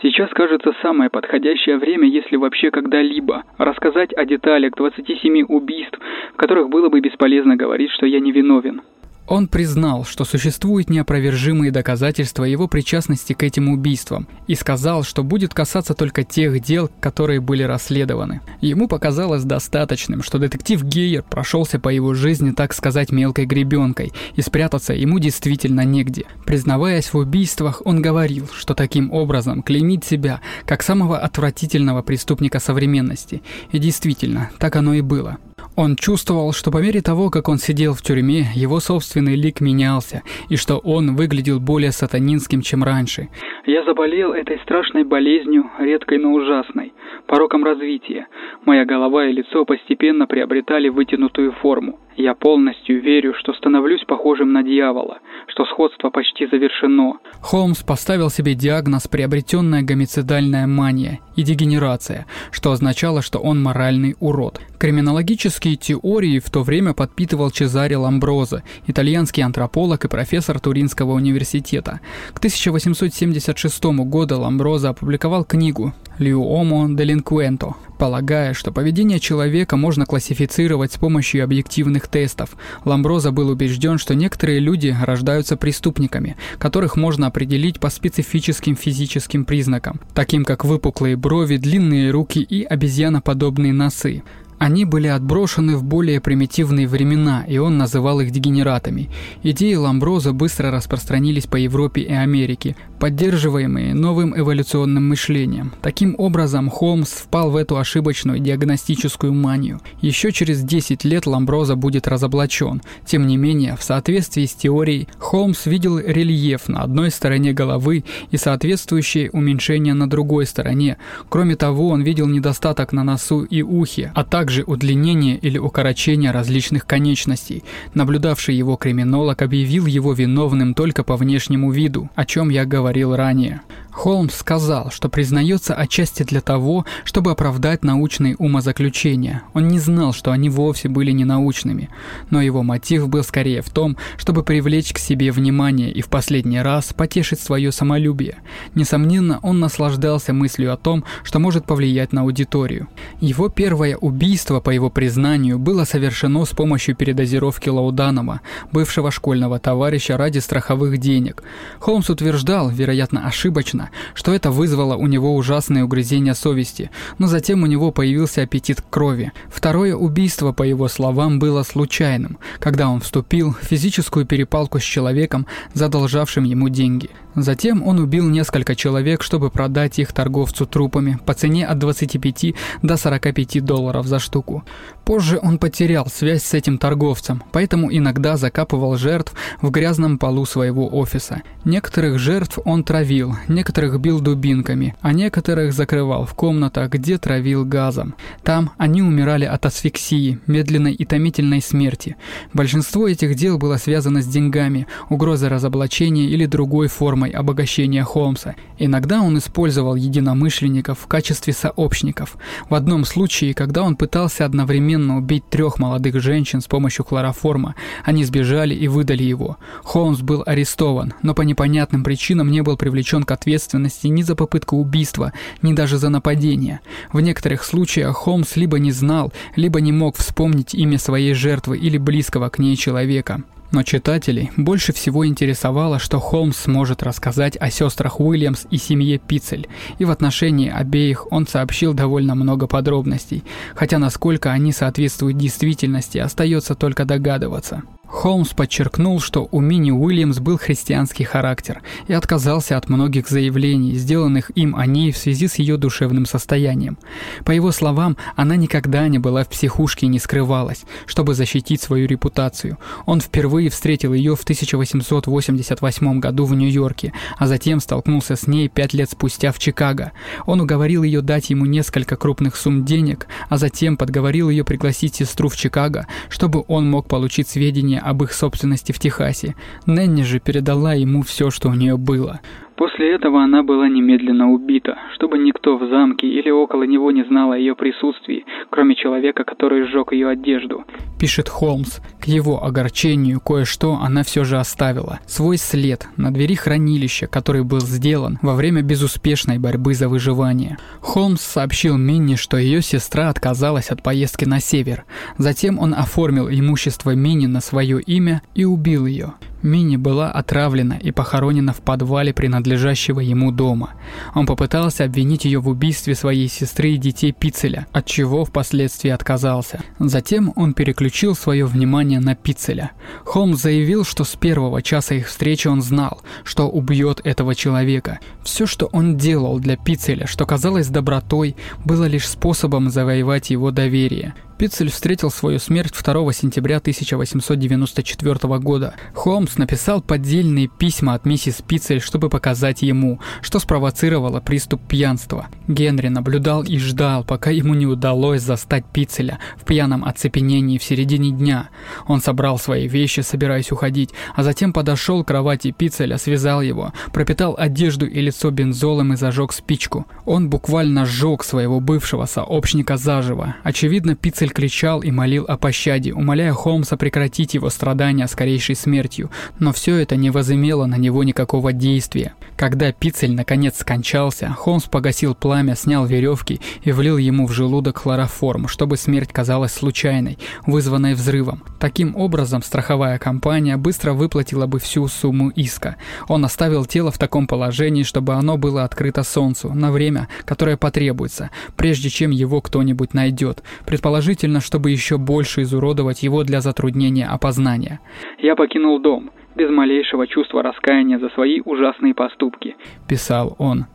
Сейчас кажется самое подходящее время, если вообще когда-либо, рассказать о деталях 27 убийств, в которых было бы бесполезно говорить, что я невиновен.
Он признал, что существуют неопровержимые доказательства его причастности к этим убийствам и сказал, что будет касаться только тех дел, которые были расследованы. Ему показалось достаточным, что детектив Гейер прошелся по его жизни, так сказать, мелкой гребенкой, и спрятаться ему действительно негде. Признаваясь в убийствах, он говорил, что таким образом клеймит себя как самого отвратительного преступника современности. И действительно, так оно и было. Он чувствовал, что по мере того, как он сидел в тюрьме, его собственный лик менялся, и что он выглядел более сатанинским, чем раньше.
«Я заболел этой страшной болезнью, редкой, но ужасной, пороком развития. Моя голова и лицо постепенно приобретали вытянутую форму. Я полностью верю, что становлюсь похожим на дьявола, что сходство почти завершено.
Холмс поставил себе диагноз приобретенная гомицидальная мания и дегенерация, что означало, что он моральный урод. Криминологические теории в то время подпитывал Чезаре Ламброза, итальянский антрополог и профессор Туринского университета. К 1876 году Ламброза опубликовал книгу «L'uomo delinquento», полагая, что поведение человека можно классифицировать с помощью объективных тестов. Ламброза был убежден, что некоторые люди рождаются преступниками, которых можно определить по специфическим физическим признакам, таким как выпуклые брови, длинные руки и обезьяноподобные носы. Они были отброшены в более примитивные времена, и он называл их дегенератами. Идеи Ламброза быстро распространились по Европе и Америке, поддерживаемые новым эволюционным мышлением. Таким образом, Холмс впал в эту ошибочную диагностическую манию. Еще через 10 лет Ламброза будет разоблачен. Тем не менее, в соответствии с теорией, Холмс видел рельеф на одной стороне головы и соответствующее уменьшение на другой стороне. Кроме того, он видел недостаток на носу и ухе, а также удлинение или укорочение различных конечностей. Наблюдавший его криминолог объявил его виновным только по внешнему виду, о чем я говорил ранее. Холмс сказал, что признается отчасти для того, чтобы оправдать научные умозаключения. Он не знал, что они вовсе были не научными, но его мотив был скорее в том, чтобы привлечь к себе внимание и в последний раз потешить свое самолюбие. Несомненно, он наслаждался мыслью о том, что может повлиять на аудиторию. Его первое убийство, по его признанию, было совершено с помощью передозировки Лауданова, бывшего школьного товарища ради страховых денег. Холмс утверждал, вероятно ошибочно, что это вызвало у него ужасное угрызение совести, но затем у него появился аппетит к крови. Второе убийство, по его словам, было случайным, когда он вступил в физическую перепалку с человеком, задолжавшим ему деньги. Затем он убил несколько человек, чтобы продать их торговцу трупами по цене от 25 до 45 долларов за штуку. Позже он потерял связь с этим торговцем, поэтому иногда закапывал жертв в грязном полу своего офиса. Некоторых жертв он травил, некоторых бил дубинками, а некоторых закрывал в комнатах, где травил газом. Там они умирали от асфиксии, медленной и томительной смерти. Большинство этих дел было связано с деньгами, угрозой разоблачения или другой формой обогащения Холмса. Иногда он использовал единомышленников в качестве сообщников. В одном случае, когда он пытался одновременно убить трех молодых женщин с помощью хлороформа, они сбежали и выдали его. Холмс был арестован, но по непонятным причинам не был привлечен к ответственности ни за попытку убийства, ни даже за нападение. В некоторых случаях Холмс либо не знал, либо не мог вспомнить имя своей жертвы или близкого к ней человека. Но читателей больше всего интересовало, что Холмс сможет рассказать о сестрах Уильямс и семье Пицель, и в отношении обеих он сообщил довольно много подробностей, хотя насколько они соответствуют действительности, остается только догадываться. Холмс подчеркнул, что у Мини Уильямс был христианский характер и отказался от многих заявлений, сделанных им о ней в связи с ее душевным состоянием. По его словам, она никогда не была в психушке и не скрывалась, чтобы защитить свою репутацию. Он впервые встретил ее в 1888 году в Нью-Йорке, а затем столкнулся с ней пять лет спустя в Чикаго. Он уговорил ее дать ему несколько крупных сумм денег, а затем подговорил ее пригласить сестру в Чикаго, чтобы он мог получить сведения сведения об их собственности в Техасе. Нэнни же передала ему все, что у нее было.
После этого она была немедленно убита, чтобы никто в замке или около него не знал о ее присутствии, кроме человека, который сжег ее одежду.
Пишет Холмс. К его огорчению кое-что она все же оставила. Свой след на двери хранилища, который был сделан во время безуспешной борьбы за выживание. Холмс сообщил Минни, что ее сестра отказалась от поездки на север. Затем он оформил имущество Минни на свое имя и убил ее. Мини была отравлена и похоронена в подвале принадлежащего ему дома. Он попытался обвинить ее в убийстве своей сестры и детей Пицеля, от чего впоследствии отказался. Затем он переключил свое внимание на Пицеля. Холмс заявил, что с первого часа их встречи он знал, что убьет этого человека. Все, что он делал для Пицеля, что казалось добротой, было лишь способом завоевать его доверие. Пиццель встретил свою смерть 2 сентября 1894 года. Холмс написал поддельные письма от миссис Пиццель, чтобы показать ему, что спровоцировало приступ пьянства. Генри наблюдал и ждал, пока ему не удалось застать Пиццеля в пьяном оцепенении в середине дня. Он собрал свои вещи, собираясь уходить, а затем подошел к кровати Пиццеля, связал его, пропитал одежду и лицо бензолом и зажег спичку. Он буквально сжег своего бывшего сообщника заживо. Очевидно, Пиццель Пиццель кричал и молил о пощаде, умоляя Холмса прекратить его страдания скорейшей смертью, но все это не возымело на него никакого действия. Когда Пиццель наконец скончался, Холмс погасил пламя, снял веревки и влил ему в желудок хлороформ, чтобы смерть казалась случайной, вызванной взрывом. Таким образом, страховая компания быстро выплатила бы всю сумму иска. Он оставил тело в таком положении, чтобы оно было открыто солнцу на время, которое потребуется, прежде чем его кто-нибудь найдет. Предположительно, Действительно, чтобы еще больше изуродовать его для затруднения опознания.
«Я покинул дом, без малейшего чувства раскаяния за свои ужасные поступки», –
писал он.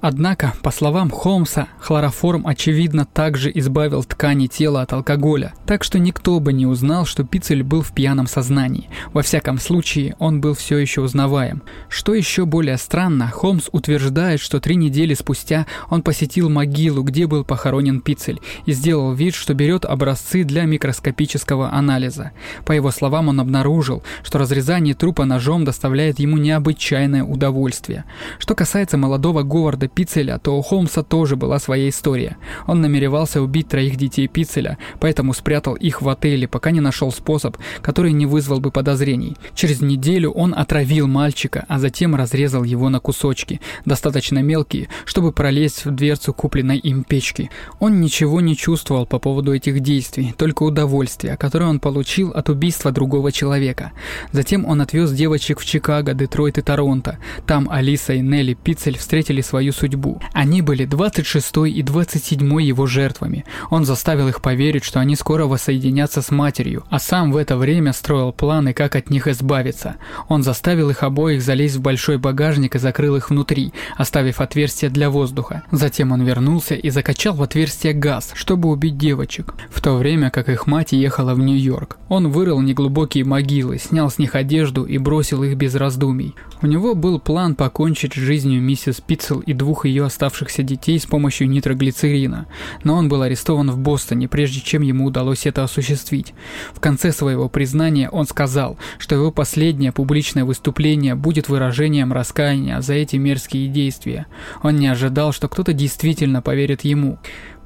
Однако, по словам Холмса, хлороформ очевидно также избавил ткани тела от алкоголя, так что никто бы не узнал, что Пиццель был в пьяном сознании. Во всяком случае, он был все еще узнаваем. Что еще более странно, Холмс утверждает, что три недели спустя он посетил могилу, где был похоронен Пиццель, и сделал вид, что берет образцы для микроскопического анализа. По его словам, он обнаружил, что разрезание трупа ножом доставляет ему необычайное удовольствие. Что касается молодого Говарда Эдварда Пиццеля, то у Холмса тоже была своя история. Он намеревался убить троих детей Пиццеля, поэтому спрятал их в отеле, пока не нашел способ, который не вызвал бы подозрений. Через неделю он отравил мальчика, а затем разрезал его на кусочки, достаточно мелкие, чтобы пролезть в дверцу купленной им печки. Он ничего не чувствовал по поводу этих действий, только удовольствие, которое он получил от убийства другого человека. Затем он отвез девочек в Чикаго, Детройт и Торонто. Там Алиса и Нелли Пиццель встретили свою свою судьбу. Они были 26 и 27 его жертвами. Он заставил их поверить, что они скоро воссоединятся с матерью, а сам в это время строил планы, как от них избавиться. Он заставил их обоих залезть в большой багажник и закрыл их внутри, оставив отверстие для воздуха. Затем он вернулся и закачал в отверстие газ, чтобы убить девочек, в то время как их мать ехала в Нью-Йорк. Он вырыл неглубокие могилы, снял с них одежду и бросил их без раздумий. У него был план покончить с жизнью миссис Питцел и двух ее оставшихся детей с помощью нитроглицерина, но он был арестован в Бостоне, прежде чем ему удалось это осуществить. В конце своего признания он сказал, что его последнее публичное выступление будет выражением раскаяния за эти мерзкие действия. Он не ожидал, что кто-то действительно поверит ему.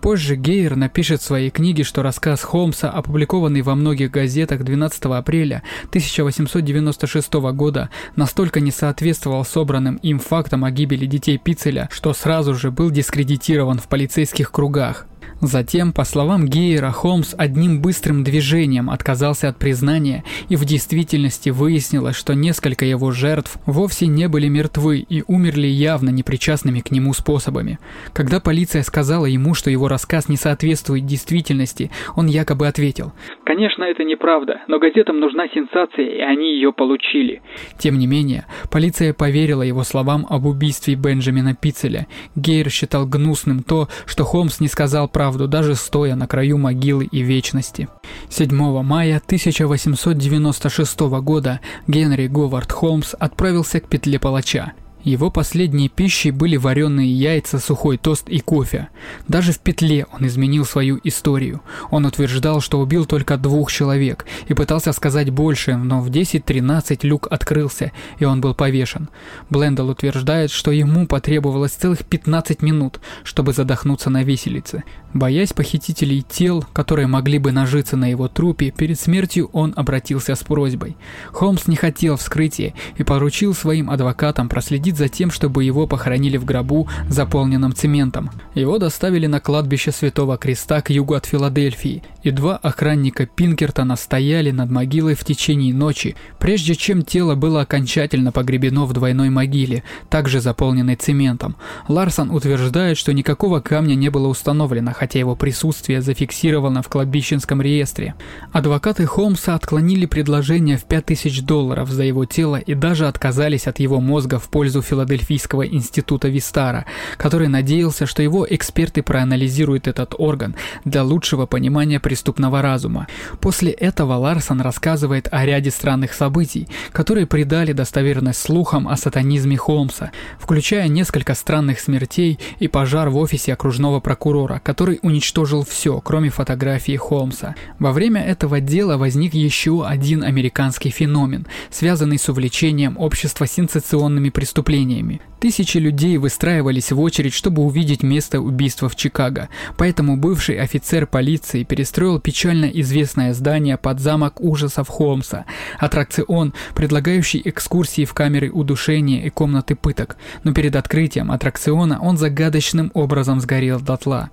Позже Гейер напишет в своей книге, что рассказ Холмса, опубликованный во многих газетах 12 апреля 1896 года, настолько не соответствовал собранным им фактам о гибели детей Пиццеля, что сразу же был дискредитирован в полицейских кругах. Затем, по словам Гейера, Холмс одним быстрым движением отказался от признания, и в действительности выяснилось, что несколько его жертв вовсе не были мертвы и умерли явно непричастными к нему способами. Когда полиция сказала ему, что его рассказ не соответствует действительности, он якобы ответил
«Конечно, это неправда, но газетам нужна сенсация, и они ее получили».
Тем не менее, полиция поверила его словам об убийстве Бенджамина Пиццеля. Гейер считал гнусным то, что Холмс не сказал правду правду, даже стоя на краю могилы и вечности. 7 мая 1896 года Генри Говард Холмс отправился к петле палача. Его последней пищей были вареные яйца, сухой тост и кофе. Даже в петле он изменил свою историю. Он утверждал, что убил только двух человек и пытался сказать больше, но в 10.13 люк открылся, и он был повешен. Блендел утверждает, что ему потребовалось целых 15 минут, чтобы задохнуться на виселице. Боясь похитителей тел, которые могли бы нажиться на его трупе, перед смертью он обратился с просьбой. Холмс не хотел вскрытия и поручил своим адвокатам проследить следить за тем, чтобы его похоронили в гробу, заполненном цементом. Его доставили на кладбище Святого Креста к югу от Филадельфии, и два охранника Пинкертона стояли над могилой в течение ночи, прежде чем тело было окончательно погребено в двойной могиле, также заполненной цементом. Ларсон утверждает, что никакого камня не было установлено, хотя его присутствие зафиксировано в кладбищенском реестре. Адвокаты Холмса отклонили предложение в 5000 долларов за его тело и даже отказались от его мозга в пользу Филадельфийского института Вистара, который надеялся, что его эксперты проанализируют этот орган для лучшего понимания преступного разума. После этого Ларсон рассказывает о ряде странных событий, которые придали достоверность слухам о сатанизме Холмса, включая несколько странных смертей и пожар в офисе окружного прокурора, который уничтожил все, кроме фотографии Холмса. Во время этого дела возник еще один американский феномен, связанный с увлечением общества сенсационными преступлениями преступлениями. Тысячи людей выстраивались в очередь, чтобы увидеть место убийства в Чикаго, поэтому бывший офицер полиции перестроил печально известное здание под замок ужасов Холмса, аттракцион, предлагающий экскурсии в камеры удушения и комнаты пыток, но перед открытием аттракциона он загадочным образом сгорел дотла.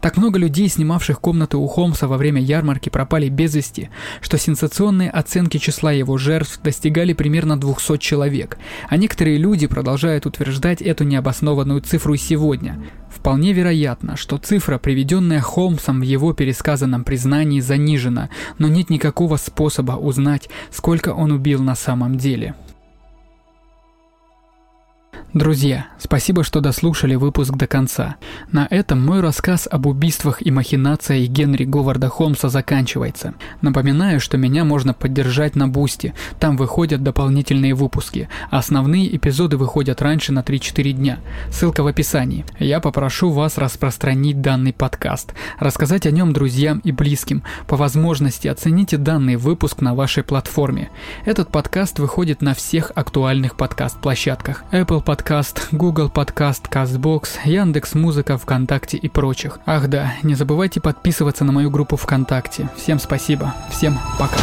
Так много людей, снимавших комнаты у Холмса во время ярмарки, пропали без вести, что сенсационные оценки числа его жертв достигали примерно 200 человек, а некоторые люди продолжают утверждать эту необоснованную цифру сегодня. Вполне вероятно, что цифра, приведенная Холмсом в его пересказанном признании, занижена, но нет никакого способа узнать, сколько он убил на самом деле. Друзья, спасибо, что дослушали выпуск до конца. На этом мой рассказ об убийствах и махинациях Генри Говарда Холмса заканчивается. Напоминаю, что меня можно поддержать на Бусти, там выходят дополнительные выпуски, основные эпизоды выходят раньше на 3-4 дня. Ссылка в описании. Я попрошу вас распространить данный подкаст, рассказать о нем друзьям и близким, по возможности оцените данный выпуск на вашей платформе. Этот подкаст выходит на всех актуальных подкаст-площадках Apple Podcast, Подкаст, Google Подкаст, Castbox, Яндекс Музыка, ВКонтакте и прочих. Ах да, не забывайте подписываться на мою группу ВКонтакте. Всем спасибо, всем пока.